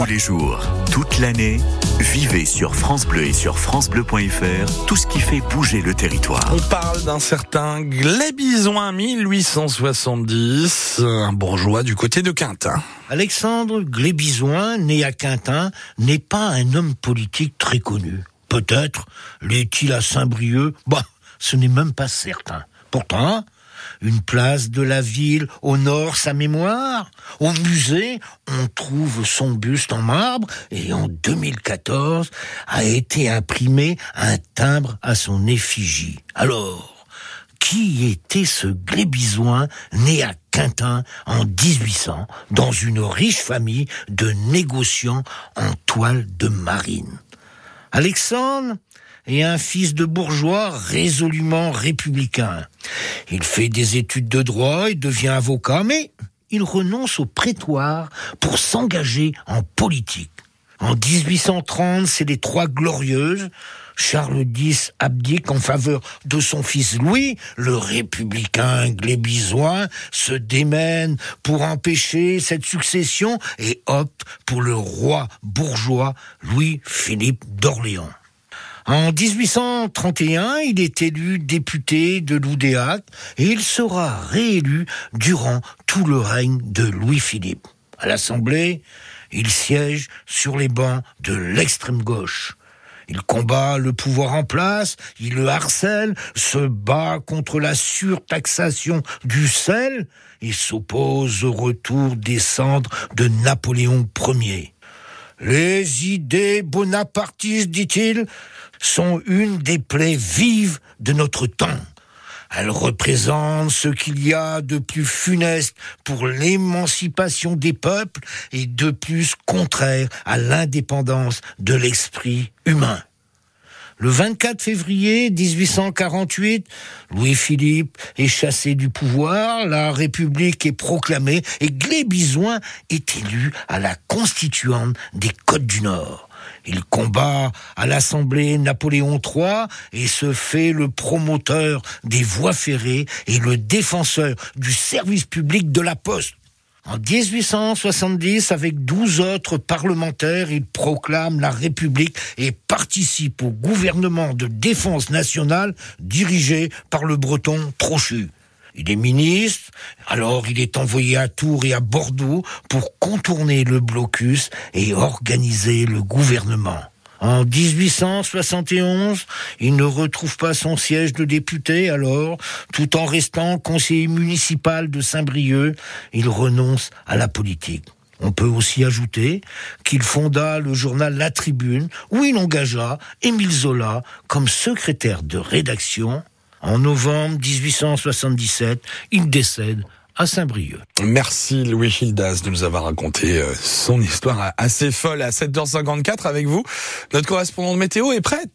Tous les jours, toute l'année, vivez sur France Bleu et sur francebleu.fr tout ce qui fait bouger le territoire. On parle d'un certain Glébizouin 1870, un bourgeois du côté de Quintin. Alexandre Glébizouin, né à Quintin, n'est pas un homme politique très connu. Peut-être l'est-il à Saint-Brieuc Bah, ce n'est même pas certain. Pourtant, une place de la ville honore sa mémoire. Au musée, on trouve son buste en marbre et en 2014 a été imprimé un timbre à son effigie. Alors, qui était ce glébizouin né à Quintin en 1800 dans une riche famille de négociants en toile de marine? Alexandre est un fils de bourgeois résolument républicain. Il fait des études de droit et devient avocat, mais il renonce au prétoire pour s'engager en politique. En 1830, c'est les Trois Glorieuses. Charles X abdique en faveur de son fils Louis. Le républicain Glébisoin se démène pour empêcher cette succession et opte pour le roi bourgeois Louis-Philippe d'Orléans. En 1831, il est élu député de l'Oudéac et il sera réélu durant tout le règne de Louis-Philippe. À l'Assemblée, il siège sur les bancs de l'extrême gauche. Il combat le pouvoir en place, il le harcèle, se bat contre la surtaxation du sel et s'oppose au retour des cendres de Napoléon Ier. Les idées bonapartistes, dit-il, sont une des plaies vives de notre temps. Elles représentent ce qu'il y a de plus funeste pour l'émancipation des peuples et de plus contraire à l'indépendance de l'esprit humain. Le 24 février 1848, Louis-Philippe est chassé du pouvoir, la République est proclamée et Glébizouin est élu à la constituante des Côtes du Nord. Il combat à l'Assemblée Napoléon III et se fait le promoteur des voies ferrées et le défenseur du service public de la poste. En 1870, avec douze autres parlementaires, il proclame la République et participe au gouvernement de défense nationale dirigé par le breton Trochu. Il est ministre, alors il est envoyé à Tours et à Bordeaux pour contourner le blocus et organiser le gouvernement. En 1871, il ne retrouve pas son siège de député alors, tout en restant conseiller municipal de Saint-Brieuc, il renonce à la politique. On peut aussi ajouter qu'il fonda le journal La Tribune, où il engagea Émile Zola comme secrétaire de rédaction. En novembre 1877, il décède à Saint-Brieuc. Merci Louis Hildas de nous avoir raconté euh, son histoire assez folle à 7h54 avec vous. Notre correspondant de météo est prête.